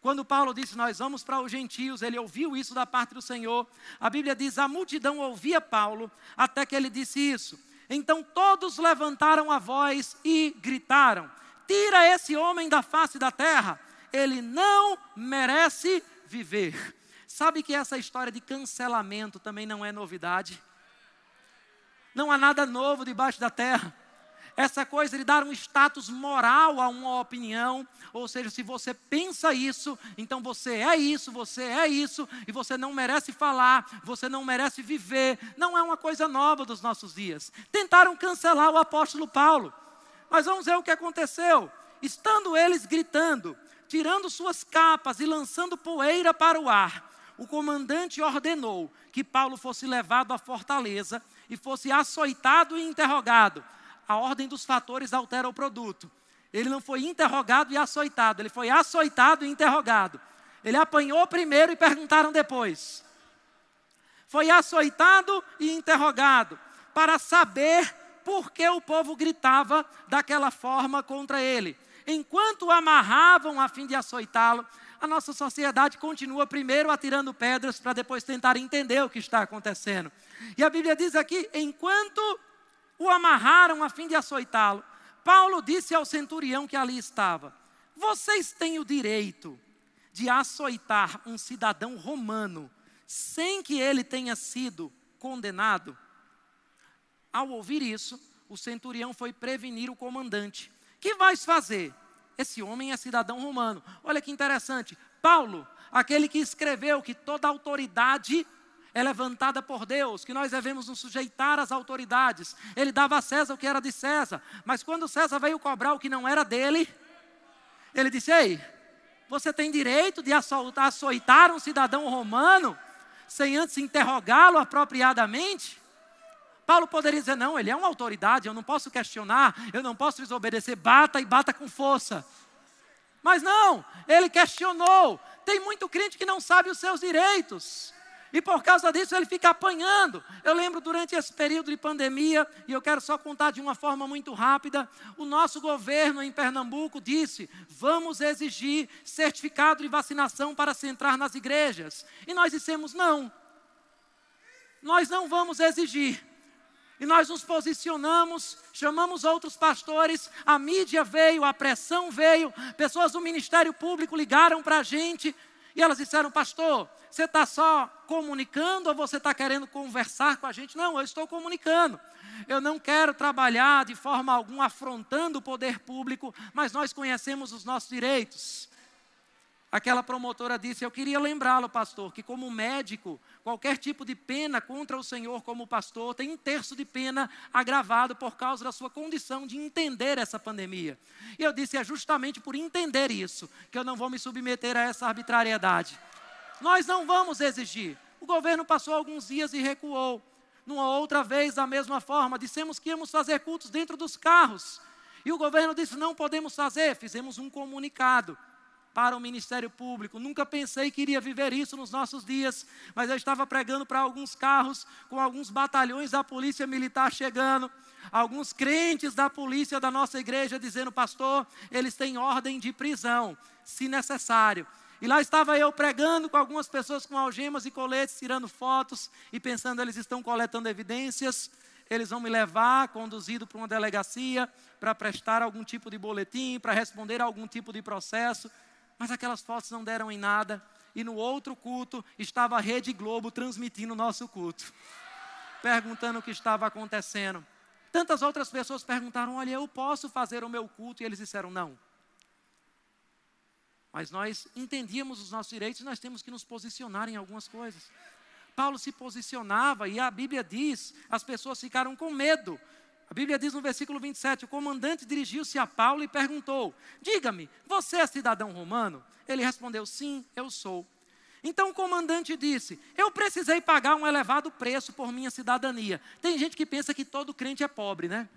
Speaker 1: Quando Paulo disse, nós vamos para os gentios, ele ouviu isso da parte do Senhor. A Bíblia diz, a multidão ouvia Paulo, até que ele disse isso. Então todos levantaram a voz e gritaram: Tira esse homem da face da terra, ele não merece viver. Sabe que essa história de cancelamento também não é novidade? Não há nada novo debaixo da terra essa coisa de dar um status moral a uma opinião, ou seja, se você pensa isso, então você é isso, você é isso, e você não merece falar, você não merece viver, não é uma coisa nova dos nossos dias. Tentaram cancelar o apóstolo Paulo, mas vamos ver o que aconteceu. Estando eles gritando, tirando suas capas e lançando poeira para o ar, o comandante ordenou que Paulo fosse levado à fortaleza e fosse açoitado e interrogado a ordem dos fatores altera o produto. Ele não foi interrogado e açoitado, ele foi açoitado e interrogado. Ele apanhou primeiro e perguntaram depois. Foi açoitado e interrogado para saber por que o povo gritava daquela forma contra ele. Enquanto o amarravam a fim de açoitá-lo, a nossa sociedade continua primeiro atirando pedras para depois tentar entender o que está acontecendo. E a Bíblia diz aqui: enquanto o amarraram a fim de açoitá-lo. Paulo disse ao centurião que ali estava: Vocês têm o direito de açoitar um cidadão romano sem que ele tenha sido condenado? Ao ouvir isso, o centurião foi prevenir o comandante: Que vais fazer? Esse homem é cidadão romano. Olha que interessante. Paulo, aquele que escreveu que toda autoridade é levantada por Deus, que nós devemos nos sujeitar às autoridades. Ele dava a César o que era de César, mas quando César veio cobrar o que não era dele, ele disse: Ei, você tem direito de açoitar um cidadão romano sem antes interrogá-lo apropriadamente? Paulo poderia dizer: Não, ele é uma autoridade, eu não posso questionar, eu não posso desobedecer, bata e bata com força. Mas não, ele questionou. Tem muito crente que não sabe os seus direitos. E por causa disso ele fica apanhando. Eu lembro durante esse período de pandemia, e eu quero só contar de uma forma muito rápida: o nosso governo em Pernambuco disse: vamos exigir certificado de vacinação para se entrar nas igrejas. E nós dissemos: não. Nós não vamos exigir. E nós nos posicionamos, chamamos outros pastores, a mídia veio, a pressão veio, pessoas do Ministério Público ligaram para a gente e elas disseram: Pastor, você está só comunicando ou você está querendo conversar com a gente? Não, eu estou comunicando. Eu não quero trabalhar de forma alguma afrontando o poder público, mas nós conhecemos os nossos direitos. Aquela promotora disse: Eu queria lembrá-lo, pastor, que como médico, qualquer tipo de pena contra o senhor como pastor tem um terço de pena agravado por causa da sua condição de entender essa pandemia. E eu disse: É justamente por entender isso que eu não vou me submeter a essa arbitrariedade. Nós não vamos exigir. O governo passou alguns dias e recuou. Numa outra vez, da mesma forma, dissemos que íamos fazer cultos dentro dos carros. E o governo disse: Não podemos fazer. Fizemos um comunicado para o ministério público. Nunca pensei que iria viver isso nos nossos dias, mas eu estava pregando para alguns carros com alguns batalhões da polícia militar chegando, alguns crentes da polícia da nossa igreja dizendo: "Pastor, eles têm ordem de prisão, se necessário". E lá estava eu pregando com algumas pessoas com algemas e coletes, tirando fotos e pensando eles estão coletando evidências, eles vão me levar conduzido para uma delegacia para prestar algum tipo de boletim, para responder a algum tipo de processo. Mas aquelas fotos não deram em nada. E no outro culto estava a Rede Globo transmitindo o nosso culto, perguntando o que estava acontecendo. Tantas outras pessoas perguntaram: Olha, eu posso fazer o meu culto? E eles disseram: Não. Mas nós entendíamos os nossos direitos e nós temos que nos posicionar em algumas coisas. Paulo se posicionava e a Bíblia diz: as pessoas ficaram com medo a Bíblia diz no versículo 27: o comandante dirigiu-se a Paulo e perguntou: Diga-me, você é cidadão romano? Ele respondeu: Sim, eu sou. Então o comandante disse: Eu precisei pagar um elevado preço por minha cidadania. Tem gente que pensa que todo crente é pobre, né?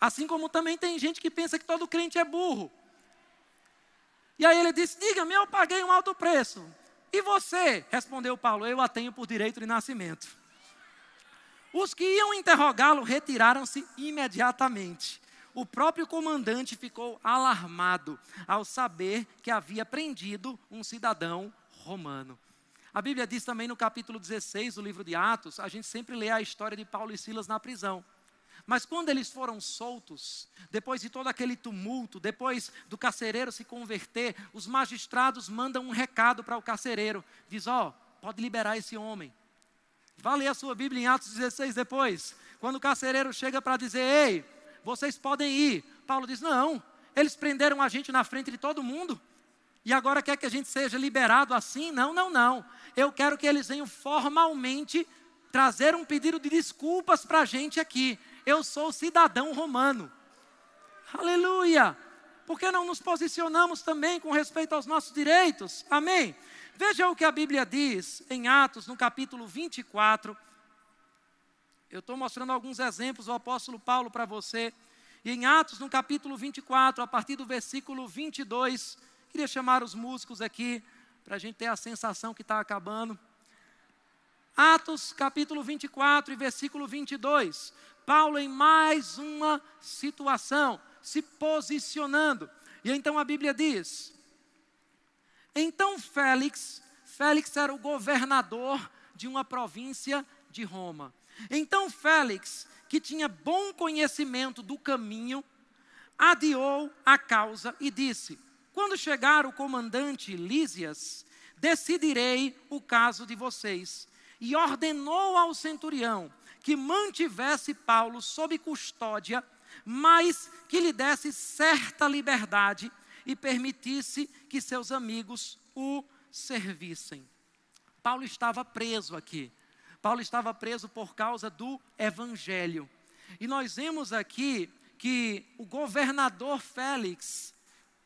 Speaker 1: Assim como também tem gente que pensa que todo crente é burro. E aí ele disse: Diga-me, eu paguei um alto preço. E você? Respondeu Paulo: Eu a tenho por direito de nascimento. Os que iam interrogá-lo retiraram-se imediatamente. O próprio comandante ficou alarmado ao saber que havia prendido um cidadão romano. A Bíblia diz também no capítulo 16 do livro de Atos, a gente sempre lê a história de Paulo e Silas na prisão. Mas quando eles foram soltos, depois de todo aquele tumulto, depois do carcereiro se converter, os magistrados mandam um recado para o carcereiro: diz, ó, oh, pode liberar esse homem. Vá ler a sua Bíblia em Atos 16 depois. Quando o carcereiro chega para dizer: Ei, vocês podem ir. Paulo diz: Não, eles prenderam a gente na frente de todo mundo. E agora quer que a gente seja liberado assim? Não, não, não. Eu quero que eles venham formalmente trazer um pedido de desculpas para a gente aqui. Eu sou cidadão romano. Aleluia! Por que não nos posicionamos também com respeito aos nossos direitos? Amém? Veja o que a Bíblia diz em Atos, no capítulo 24. Eu estou mostrando alguns exemplos do apóstolo Paulo para você. E em Atos, no capítulo 24, a partir do versículo 22, queria chamar os músicos aqui, para a gente ter a sensação que está acabando. Atos, capítulo 24 e versículo 22. Paulo, em mais uma situação, se posicionando. E então a Bíblia diz: então Félix, Félix era o governador de uma província de Roma. Então Félix, que tinha bom conhecimento do caminho, adiou a causa e disse: Quando chegar o comandante Lísias, decidirei o caso de vocês. E ordenou ao centurião que mantivesse Paulo sob custódia, mas que lhe desse certa liberdade e permitisse que seus amigos o servissem. Paulo estava preso aqui. Paulo estava preso por causa do evangelho. E nós vemos aqui que o governador Félix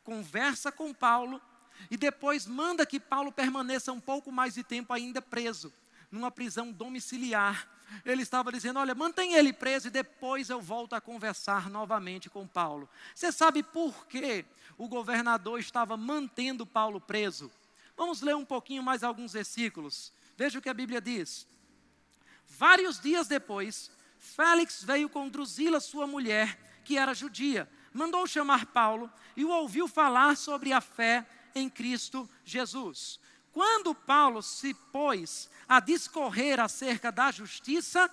Speaker 1: conversa com Paulo e depois manda que Paulo permaneça um pouco mais de tempo ainda preso, numa prisão domiciliar. Ele estava dizendo: Olha, mantém ele preso e depois eu volto a conversar novamente com Paulo. Você sabe por quê? o governador estava mantendo Paulo preso? Vamos ler um pouquinho mais alguns versículos. Veja o que a Bíblia diz. Vários dias depois, Félix veio com Drusila, sua mulher, que era judia, mandou chamar Paulo e o ouviu falar sobre a fé em Cristo Jesus. Quando Paulo se pôs a discorrer acerca da justiça,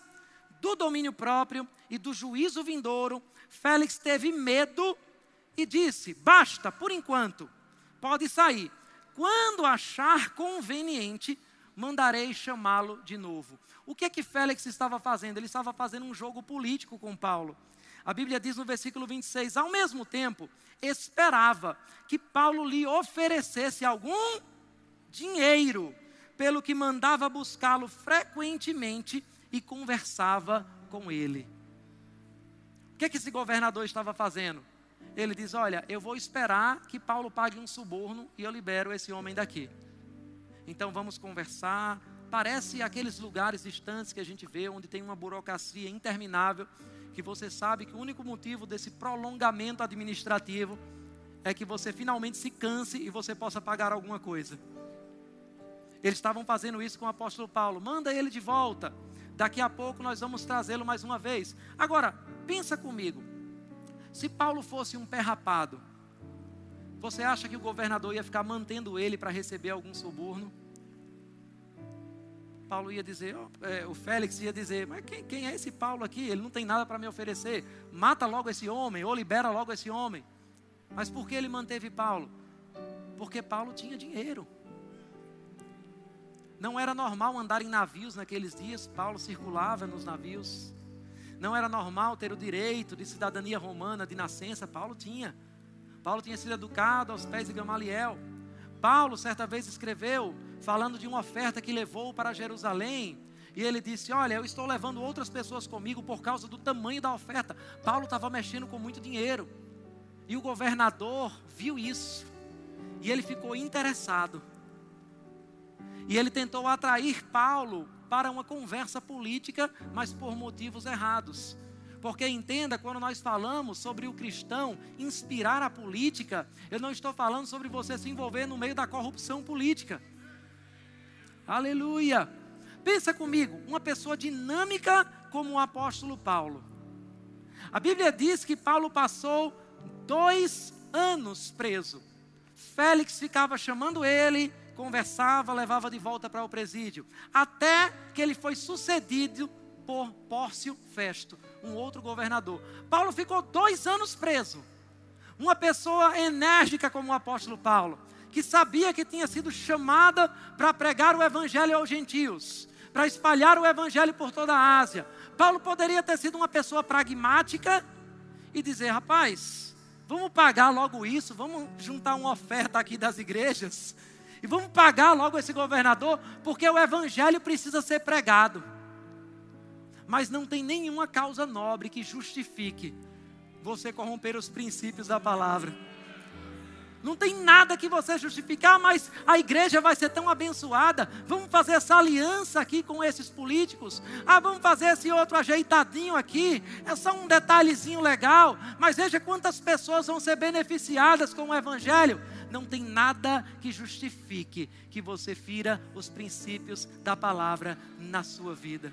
Speaker 1: do domínio próprio e do juízo vindouro, Félix teve medo e disse: Basta, por enquanto, pode sair. Quando achar conveniente, mandarei chamá-lo de novo. O que é que Félix estava fazendo? Ele estava fazendo um jogo político com Paulo. A Bíblia diz no versículo 26: Ao mesmo tempo, esperava que Paulo lhe oferecesse algum dinheiro, pelo que mandava buscá-lo frequentemente e conversava com ele. O que, é que esse governador estava fazendo? Ele diz: Olha, eu vou esperar que Paulo pague um suborno e eu libero esse homem daqui. Então vamos conversar. Parece aqueles lugares distantes que a gente vê, onde tem uma burocracia interminável, que você sabe que o único motivo desse prolongamento administrativo é que você finalmente se canse e você possa pagar alguma coisa. Eles estavam fazendo isso com o apóstolo Paulo. Manda ele de volta. Daqui a pouco nós vamos trazê-lo mais uma vez. Agora, pensa comigo. Se Paulo fosse um pé rapado, você acha que o governador ia ficar mantendo ele para receber algum suborno? Paulo ia dizer, é, o Félix ia dizer, mas quem, quem é esse Paulo aqui? Ele não tem nada para me oferecer. Mata logo esse homem, ou libera logo esse homem. Mas por que ele manteve Paulo? Porque Paulo tinha dinheiro. Não era normal andar em navios naqueles dias, Paulo circulava nos navios. Não era normal ter o direito de cidadania romana de nascença, Paulo tinha. Paulo tinha sido educado aos pés de Gamaliel. Paulo, certa vez, escreveu, falando de uma oferta que levou para Jerusalém. E ele disse: Olha, eu estou levando outras pessoas comigo por causa do tamanho da oferta. Paulo estava mexendo com muito dinheiro. E o governador viu isso. E ele ficou interessado. E ele tentou atrair Paulo para uma conversa política, mas por motivos errados. Porque entenda, quando nós falamos sobre o cristão inspirar a política, eu não estou falando sobre você se envolver no meio da corrupção política. Aleluia! Pensa comigo, uma pessoa dinâmica como o apóstolo Paulo. A Bíblia diz que Paulo passou dois anos preso. Félix ficava chamando ele, conversava, levava de volta para o presídio, até que ele foi sucedido por Pórcio Festo, um outro governador. Paulo ficou dois anos preso. Uma pessoa enérgica como o apóstolo Paulo, que sabia que tinha sido chamada para pregar o evangelho aos gentios, para espalhar o evangelho por toda a Ásia. Paulo poderia ter sido uma pessoa pragmática e dizer: rapaz, vamos pagar logo isso, vamos juntar uma oferta aqui das igrejas e vamos pagar logo esse governador, porque o evangelho precisa ser pregado. Mas não tem nenhuma causa nobre que justifique você corromper os princípios da palavra. Não tem nada que você justificar, mas a igreja vai ser tão abençoada. Vamos fazer essa aliança aqui com esses políticos. Ah, vamos fazer esse outro ajeitadinho aqui. É só um detalhezinho legal. Mas veja quantas pessoas vão ser beneficiadas com o Evangelho não tem nada que justifique que você fira os princípios da palavra na sua vida.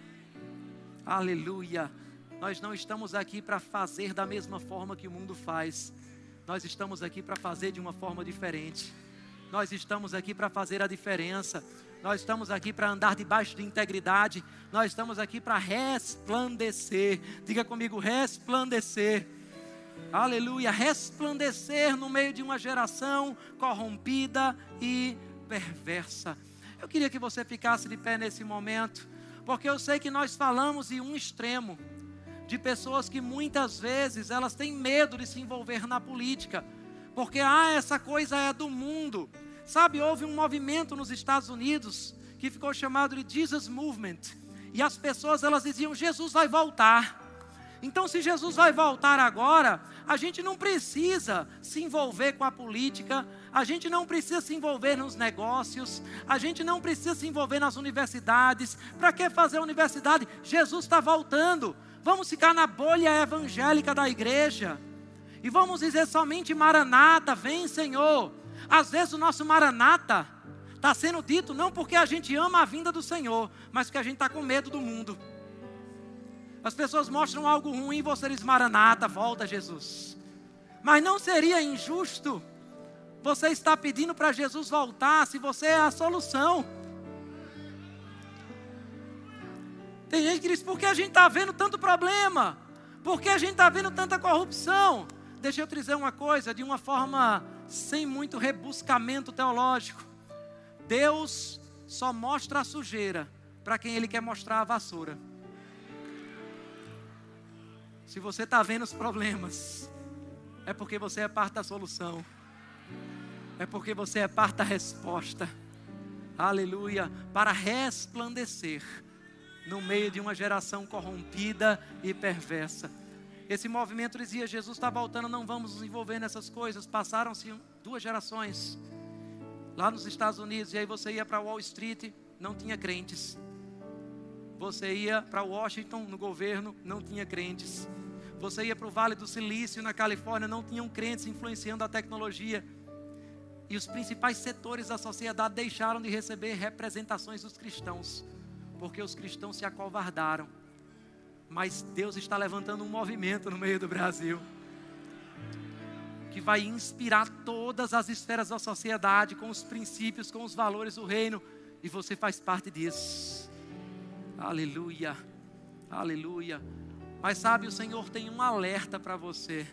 Speaker 1: Aleluia. Nós não estamos aqui para fazer da mesma forma que o mundo faz. Nós estamos aqui para fazer de uma forma diferente. Nós estamos aqui para fazer a diferença. Nós estamos aqui para andar debaixo de integridade. Nós estamos aqui para resplandecer. Diga comigo, resplandecer aleluia, resplandecer no meio de uma geração corrompida e perversa. Eu queria que você ficasse de pé nesse momento, porque eu sei que nós falamos em um extremo de pessoas que muitas vezes elas têm medo de se envolver na política, porque ah, essa coisa é do mundo. Sabe, houve um movimento nos Estados Unidos que ficou chamado de Jesus Movement, e as pessoas elas diziam Jesus vai voltar. Então, se Jesus vai voltar agora, a gente não precisa se envolver com a política, a gente não precisa se envolver nos negócios, a gente não precisa se envolver nas universidades. Para que fazer universidade? Jesus está voltando. Vamos ficar na bolha evangélica da igreja. E vamos dizer somente Maranata, vem Senhor. Às vezes o nosso Maranata Está sendo dito não porque a gente ama a vinda do Senhor, mas porque a gente está com medo do mundo. As pessoas mostram algo ruim e você diz, Maranata, volta Jesus. Mas não seria injusto você estar pedindo para Jesus voltar se você é a solução. Tem gente que diz, por que a gente está vendo tanto problema? Por que a gente está vendo tanta corrupção? Deixa eu te dizer uma coisa, de uma forma sem muito rebuscamento teológico. Deus só mostra a sujeira para quem Ele quer mostrar a vassoura. Se você está vendo os problemas, é porque você é parte da solução, é porque você é parte da resposta. Aleluia, para resplandecer no meio de uma geração corrompida e perversa. Esse movimento dizia: Jesus está voltando, não vamos nos envolver nessas coisas. Passaram-se duas gerações lá nos Estados Unidos, e aí você ia para Wall Street, não tinha crentes. Você ia para Washington, no governo, não tinha crentes. Você ia para o Vale do Silício, na Califórnia, não tinham crentes influenciando a tecnologia. E os principais setores da sociedade deixaram de receber representações dos cristãos, porque os cristãos se acovardaram. Mas Deus está levantando um movimento no meio do Brasil que vai inspirar todas as esferas da sociedade com os princípios, com os valores do reino, e você faz parte disso. Aleluia, aleluia. Mas sabe, o Senhor tem um alerta para você.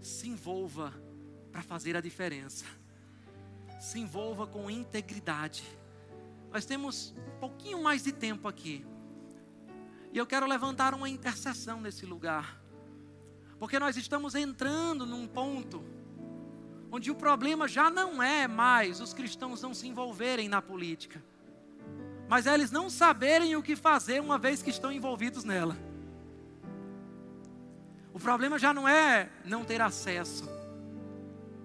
Speaker 1: Se envolva para fazer a diferença. Se envolva com integridade. Nós temos um pouquinho mais de tempo aqui. E eu quero levantar uma intercessão nesse lugar. Porque nós estamos entrando num ponto onde o problema já não é mais os cristãos não se envolverem na política, mas é eles não saberem o que fazer uma vez que estão envolvidos nela. O problema já não é não ter acesso.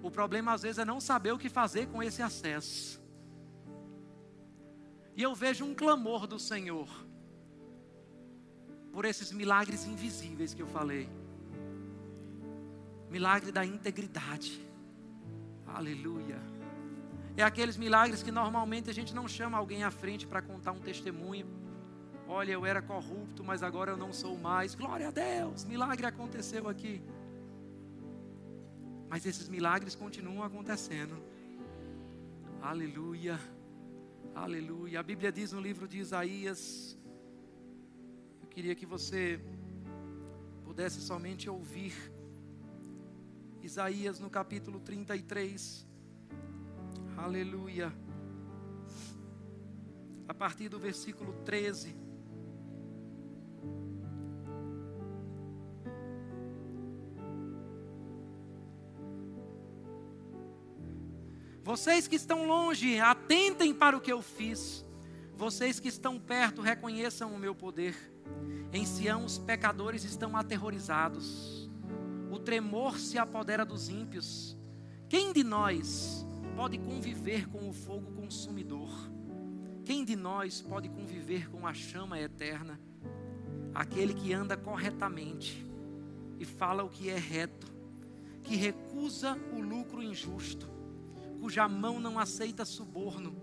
Speaker 1: O problema às vezes é não saber o que fazer com esse acesso. E eu vejo um clamor do Senhor por esses milagres invisíveis que eu falei milagre da integridade. Aleluia. É aqueles milagres que normalmente a gente não chama alguém à frente para contar um testemunho. Olha, eu era corrupto, mas agora eu não sou mais. Glória a Deus, milagre aconteceu aqui. Mas esses milagres continuam acontecendo. Aleluia. Aleluia. A Bíblia diz no livro de Isaías. Eu queria que você pudesse somente ouvir Isaías no capítulo 33. Aleluia. A partir do versículo 13. Vocês que estão longe, atentem para o que eu fiz. Vocês que estão perto, reconheçam o meu poder. Em Sião, os pecadores estão aterrorizados o tremor se apodera dos ímpios. Quem de nós pode conviver com o fogo consumidor? Quem de nós pode conviver com a chama eterna? Aquele que anda corretamente e fala o que é reto, que recusa o lucro injusto, cuja mão não aceita suborno,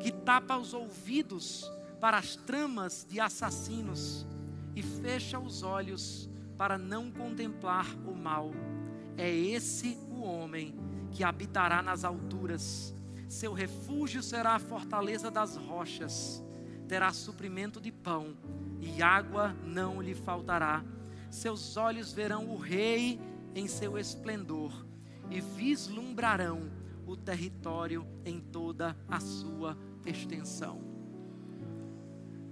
Speaker 1: que tapa os ouvidos para as tramas de assassinos e fecha os olhos para não contemplar o mal. É esse o homem que habitará nas alturas. Seu refúgio será a fortaleza das rochas. Terá suprimento de pão e água não lhe faltará. Seus olhos verão o rei em seu esplendor e vislumbrarão o território em toda a sua extensão.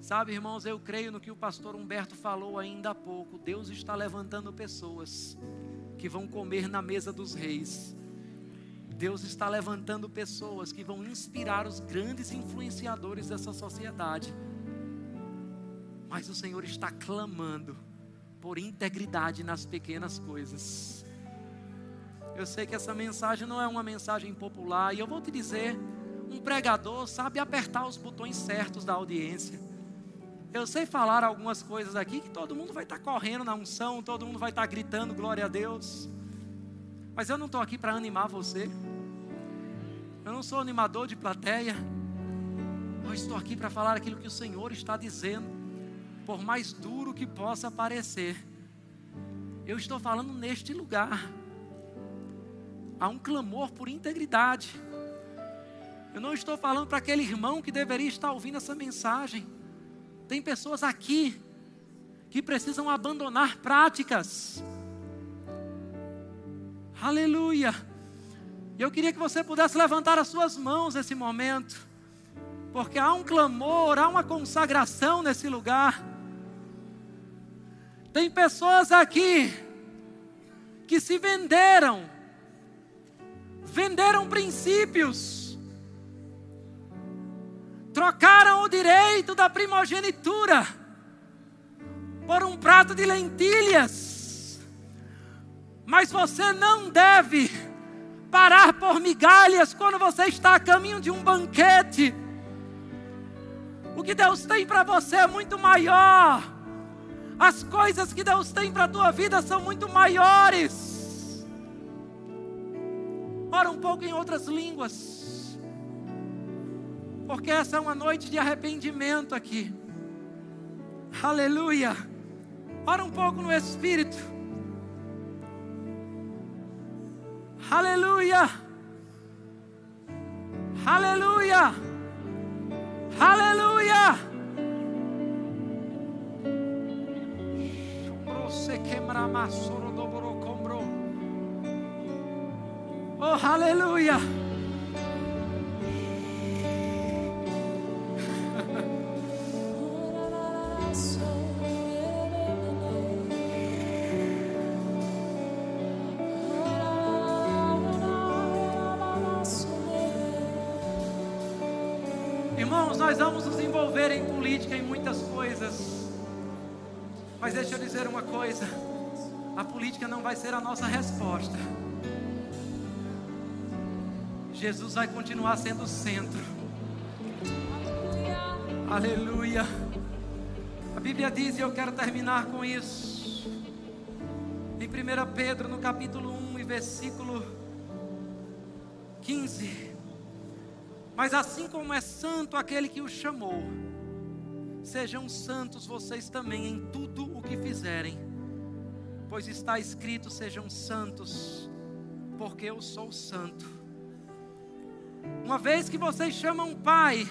Speaker 1: Sabe, irmãos, eu creio no que o pastor Humberto falou ainda há pouco. Deus está levantando pessoas que vão comer na mesa dos reis. Deus está levantando pessoas que vão inspirar os grandes influenciadores dessa sociedade. Mas o Senhor está clamando por integridade nas pequenas coisas. Eu sei que essa mensagem não é uma mensagem popular, e eu vou te dizer: um pregador sabe apertar os botões certos da audiência. Eu sei falar algumas coisas aqui que todo mundo vai estar correndo na unção, todo mundo vai estar gritando glória a Deus. Mas eu não estou aqui para animar você. Eu não sou animador de plateia. Eu estou aqui para falar aquilo que o Senhor está dizendo, por mais duro que possa parecer. Eu estou falando neste lugar. Há um clamor por integridade. Eu não estou falando para aquele irmão que deveria estar ouvindo essa mensagem. Tem pessoas aqui que precisam abandonar práticas. Aleluia. Eu queria que você pudesse levantar as suas mãos nesse momento, porque há um clamor, há uma consagração nesse lugar. Tem pessoas aqui que se venderam, venderam princípios, trocaram o direito da primogenitura por um prato de lentilhas, mas você não deve parar por migalhas quando você está a caminho de um banquete. O que Deus tem para você é muito maior. As coisas que Deus tem para a tua vida são muito maiores. Ora um pouco em outras línguas. Porque essa é uma noite de arrependimento aqui. Aleluia. Ora um pouco no Espírito. Aleluia! Aleluia! Aleluia! Oh, aleluia! Irmãos, nós vamos nos envolver em política, em muitas coisas. Mas deixa eu dizer uma coisa: a política não vai ser a nossa resposta. Jesus vai continuar sendo o centro. Aleluia. A Bíblia diz, e eu quero terminar com isso. Em 1 Pedro, no capítulo 1 e versículo 15. Mas assim como é santo aquele que o chamou, sejam santos vocês também em tudo o que fizerem, pois está escrito: sejam santos, porque eu sou santo. Uma vez que vocês chamam Pai,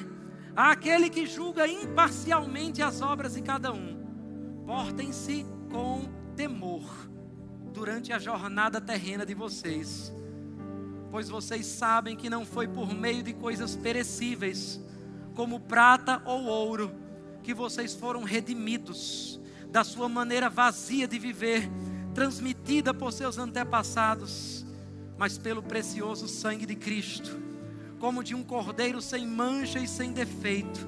Speaker 1: aquele que julga imparcialmente as obras de cada um, portem-se com temor durante a jornada terrena de vocês pois vocês sabem que não foi por meio de coisas perecíveis, como prata ou ouro, que vocês foram redimidos da sua maneira vazia de viver, transmitida por seus antepassados, mas pelo precioso sangue de Cristo, como de um cordeiro sem mancha e sem defeito,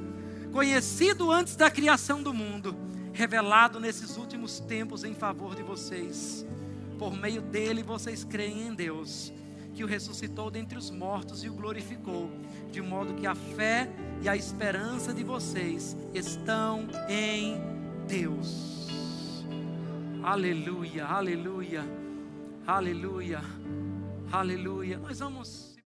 Speaker 1: conhecido antes da criação do mundo, revelado nesses últimos tempos em favor de vocês. Por meio dele vocês creem em Deus que o ressuscitou dentre os mortos e o glorificou, de modo que a fé e a esperança de vocês estão em Deus. Aleluia, aleluia, aleluia, aleluia. Nós vamos.